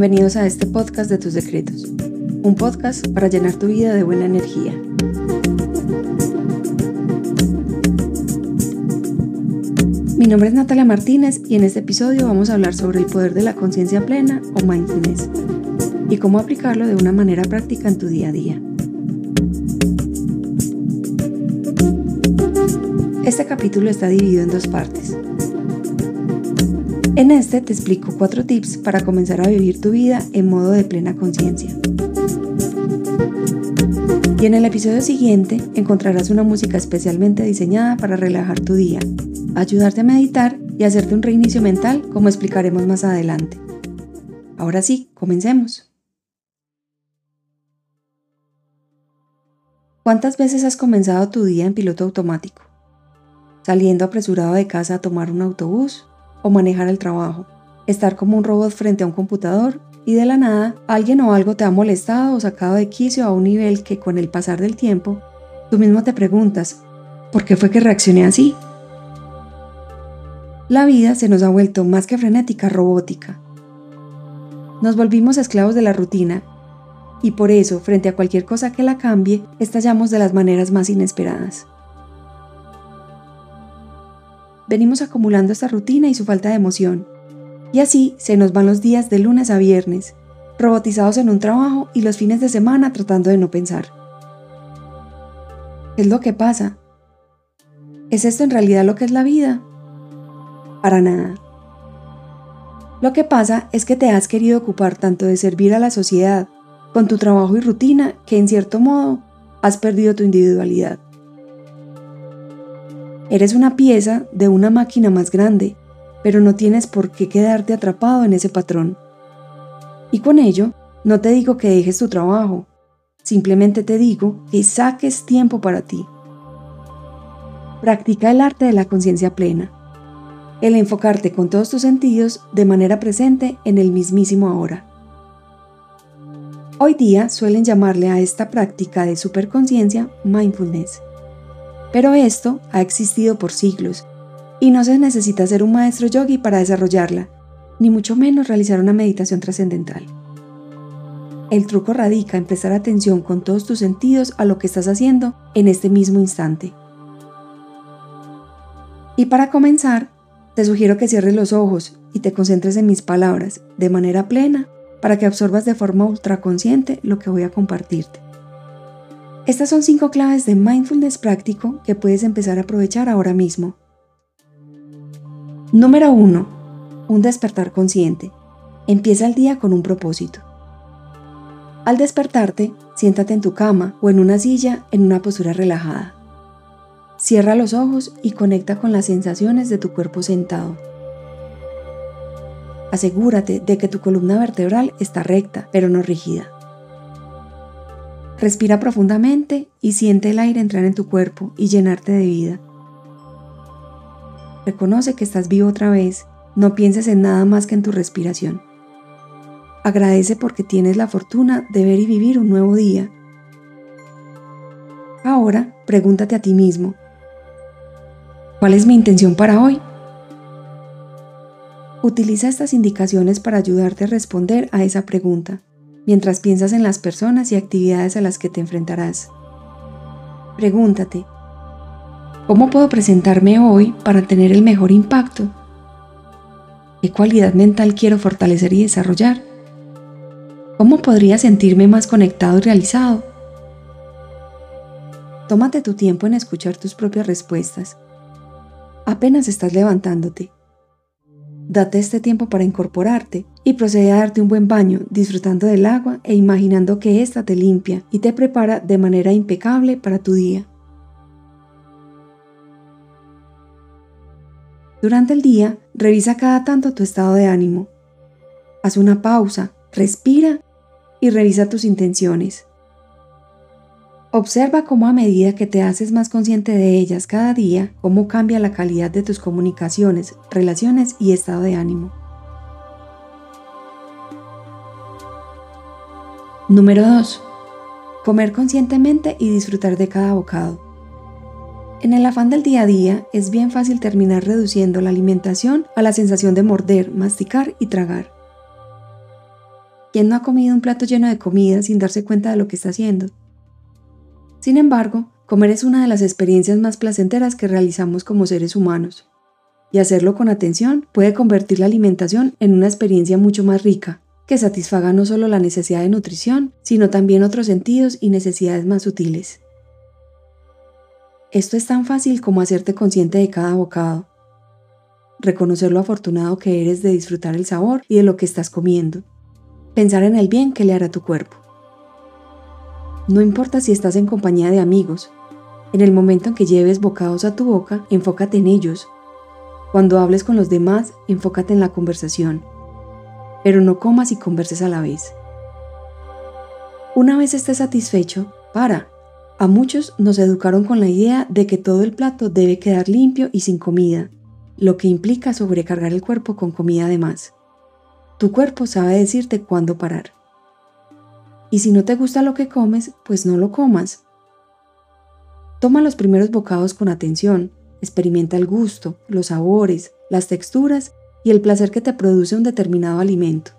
Bienvenidos a este podcast de tus secretos, un podcast para llenar tu vida de buena energía. Mi nombre es Natalia Martínez y en este episodio vamos a hablar sobre el poder de la conciencia plena o mindfulness y cómo aplicarlo de una manera práctica en tu día a día. Este capítulo está dividido en dos partes. En este te explico cuatro tips para comenzar a vivir tu vida en modo de plena conciencia. Y en el episodio siguiente encontrarás una música especialmente diseñada para relajar tu día, ayudarte a meditar y hacerte un reinicio mental como explicaremos más adelante. Ahora sí, comencemos. ¿Cuántas veces has comenzado tu día en piloto automático? Saliendo apresurado de casa a tomar un autobús o manejar el trabajo, estar como un robot frente a un computador y de la nada alguien o algo te ha molestado o sacado de quicio a un nivel que con el pasar del tiempo tú mismo te preguntas, ¿por qué fue que reaccioné así? La vida se nos ha vuelto más que frenética, robótica. Nos volvimos esclavos de la rutina y por eso, frente a cualquier cosa que la cambie, estallamos de las maneras más inesperadas. Venimos acumulando esta rutina y su falta de emoción. Y así se nos van los días de lunes a viernes, robotizados en un trabajo y los fines de semana tratando de no pensar. ¿Qué es lo que pasa? ¿Es esto en realidad lo que es la vida? Para nada. Lo que pasa es que te has querido ocupar tanto de servir a la sociedad, con tu trabajo y rutina, que en cierto modo has perdido tu individualidad. Eres una pieza de una máquina más grande, pero no tienes por qué quedarte atrapado en ese patrón. Y con ello, no te digo que dejes tu trabajo, simplemente te digo que saques tiempo para ti. Practica el arte de la conciencia plena, el enfocarte con todos tus sentidos de manera presente en el mismísimo ahora. Hoy día suelen llamarle a esta práctica de superconciencia mindfulness. Pero esto ha existido por siglos y no se necesita ser un maestro yogi para desarrollarla, ni mucho menos realizar una meditación trascendental. El truco radica en prestar atención con todos tus sentidos a lo que estás haciendo en este mismo instante. Y para comenzar, te sugiero que cierres los ojos y te concentres en mis palabras de manera plena para que absorbas de forma ultraconsciente lo que voy a compartirte. Estas son cinco claves de mindfulness práctico que puedes empezar a aprovechar ahora mismo. Número 1. Un despertar consciente. Empieza el día con un propósito. Al despertarte, siéntate en tu cama o en una silla en una postura relajada. Cierra los ojos y conecta con las sensaciones de tu cuerpo sentado. Asegúrate de que tu columna vertebral está recta, pero no rígida. Respira profundamente y siente el aire entrar en tu cuerpo y llenarte de vida. Reconoce que estás vivo otra vez, no pienses en nada más que en tu respiración. Agradece porque tienes la fortuna de ver y vivir un nuevo día. Ahora pregúntate a ti mismo, ¿cuál es mi intención para hoy? Utiliza estas indicaciones para ayudarte a responder a esa pregunta mientras piensas en las personas y actividades a las que te enfrentarás. Pregúntate, ¿cómo puedo presentarme hoy para tener el mejor impacto? ¿Qué cualidad mental quiero fortalecer y desarrollar? ¿Cómo podría sentirme más conectado y realizado? Tómate tu tiempo en escuchar tus propias respuestas. Apenas estás levantándote Date este tiempo para incorporarte y procede a darte un buen baño, disfrutando del agua e imaginando que ésta te limpia y te prepara de manera impecable para tu día. Durante el día, revisa cada tanto tu estado de ánimo. Haz una pausa, respira y revisa tus intenciones. Observa cómo a medida que te haces más consciente de ellas cada día, cómo cambia la calidad de tus comunicaciones, relaciones y estado de ánimo. Número 2. Comer conscientemente y disfrutar de cada bocado. En el afán del día a día es bien fácil terminar reduciendo la alimentación a la sensación de morder, masticar y tragar. ¿Quién no ha comido un plato lleno de comida sin darse cuenta de lo que está haciendo? Sin embargo, comer es una de las experiencias más placenteras que realizamos como seres humanos. Y hacerlo con atención puede convertir la alimentación en una experiencia mucho más rica, que satisfaga no solo la necesidad de nutrición, sino también otros sentidos y necesidades más sutiles. Esto es tan fácil como hacerte consciente de cada bocado, reconocer lo afortunado que eres de disfrutar el sabor y de lo que estás comiendo, pensar en el bien que le hará tu cuerpo. No importa si estás en compañía de amigos, en el momento en que lleves bocados a tu boca, enfócate en ellos. Cuando hables con los demás, enfócate en la conversación pero no comas y converses a la vez. Una vez estés satisfecho, para. A muchos nos educaron con la idea de que todo el plato debe quedar limpio y sin comida, lo que implica sobrecargar el cuerpo con comida de más. Tu cuerpo sabe decirte cuándo parar. Y si no te gusta lo que comes, pues no lo comas. Toma los primeros bocados con atención, experimenta el gusto, los sabores, las texturas y el placer que te produce un determinado alimento.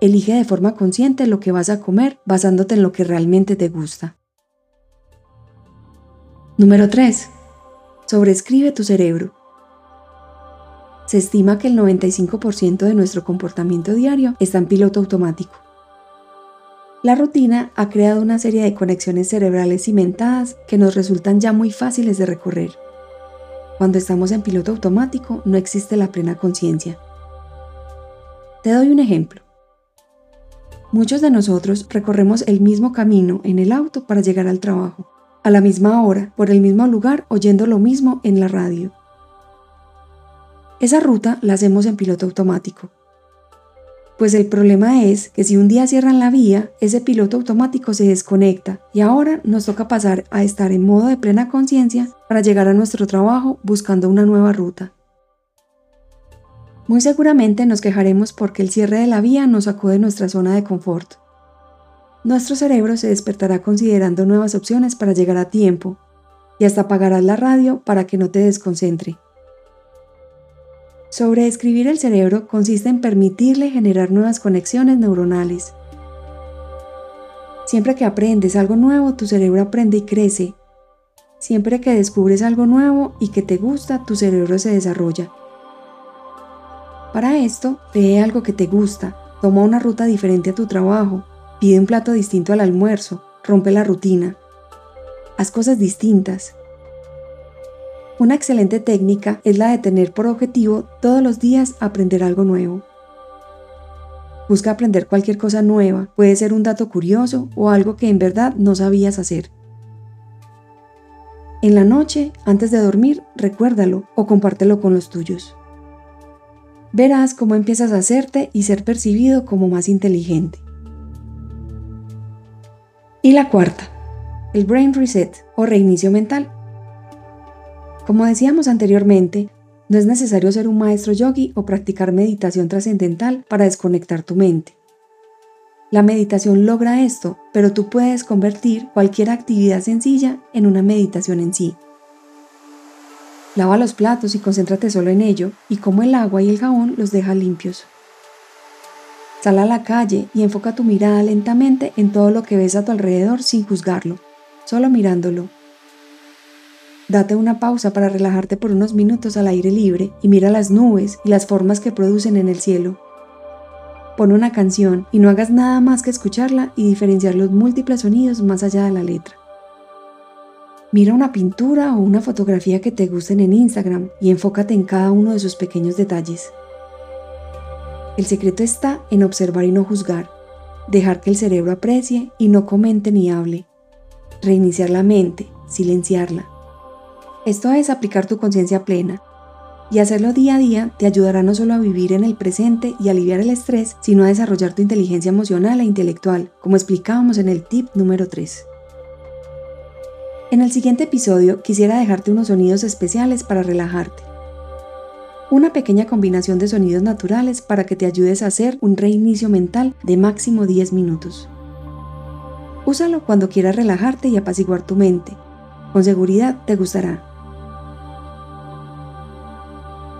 Elige de forma consciente lo que vas a comer basándote en lo que realmente te gusta. Número 3. Sobrescribe tu cerebro. Se estima que el 95% de nuestro comportamiento diario está en piloto automático. La rutina ha creado una serie de conexiones cerebrales cimentadas que nos resultan ya muy fáciles de recorrer. Cuando estamos en piloto automático no existe la plena conciencia. Te doy un ejemplo. Muchos de nosotros recorremos el mismo camino en el auto para llegar al trabajo, a la misma hora, por el mismo lugar, oyendo lo mismo en la radio. Esa ruta la hacemos en piloto automático, pues el problema es que si un día cierran la vía, ese piloto automático se desconecta y ahora nos toca pasar a estar en modo de plena conciencia para llegar a nuestro trabajo buscando una nueva ruta. Muy seguramente nos quejaremos porque el cierre de la vía nos sacó de nuestra zona de confort. Nuestro cerebro se despertará considerando nuevas opciones para llegar a tiempo y hasta apagarás la radio para que no te desconcentre. Sobreescribir el cerebro consiste en permitirle generar nuevas conexiones neuronales. Siempre que aprendes algo nuevo, tu cerebro aprende y crece. Siempre que descubres algo nuevo y que te gusta, tu cerebro se desarrolla. Para esto, lee algo que te gusta, toma una ruta diferente a tu trabajo, pide un plato distinto al almuerzo, rompe la rutina. Haz cosas distintas, una excelente técnica es la de tener por objetivo todos los días aprender algo nuevo. Busca aprender cualquier cosa nueva, puede ser un dato curioso o algo que en verdad no sabías hacer. En la noche, antes de dormir, recuérdalo o compártelo con los tuyos. Verás cómo empiezas a hacerte y ser percibido como más inteligente. Y la cuarta, el brain reset o reinicio mental. Como decíamos anteriormente, no es necesario ser un maestro yogi o practicar meditación trascendental para desconectar tu mente. La meditación logra esto, pero tú puedes convertir cualquier actividad sencilla en una meditación en sí. Lava los platos y concéntrate solo en ello, y como el agua y el jabón los deja limpios. Sal a la calle y enfoca tu mirada lentamente en todo lo que ves a tu alrededor sin juzgarlo, solo mirándolo Date una pausa para relajarte por unos minutos al aire libre y mira las nubes y las formas que producen en el cielo. Pon una canción y no hagas nada más que escucharla y diferenciar los múltiples sonidos más allá de la letra. Mira una pintura o una fotografía que te gusten en Instagram y enfócate en cada uno de sus pequeños detalles. El secreto está en observar y no juzgar, dejar que el cerebro aprecie y no comente ni hable, reiniciar la mente, silenciarla, esto es aplicar tu conciencia plena. Y hacerlo día a día te ayudará no solo a vivir en el presente y aliviar el estrés, sino a desarrollar tu inteligencia emocional e intelectual, como explicábamos en el tip número 3. En el siguiente episodio quisiera dejarte unos sonidos especiales para relajarte. Una pequeña combinación de sonidos naturales para que te ayudes a hacer un reinicio mental de máximo 10 minutos. Úsalo cuando quieras relajarte y apaciguar tu mente. Con seguridad te gustará.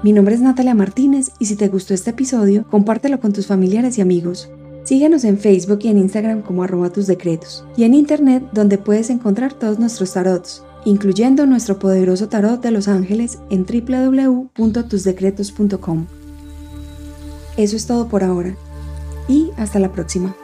Mi nombre es Natalia Martínez y si te gustó este episodio, compártelo con tus familiares y amigos. Síguenos en Facebook y en Instagram como arroba tus decretos y en internet donde puedes encontrar todos nuestros tarots, incluyendo nuestro poderoso tarot de los ángeles en www.tusdecretos.com. Eso es todo por ahora y hasta la próxima.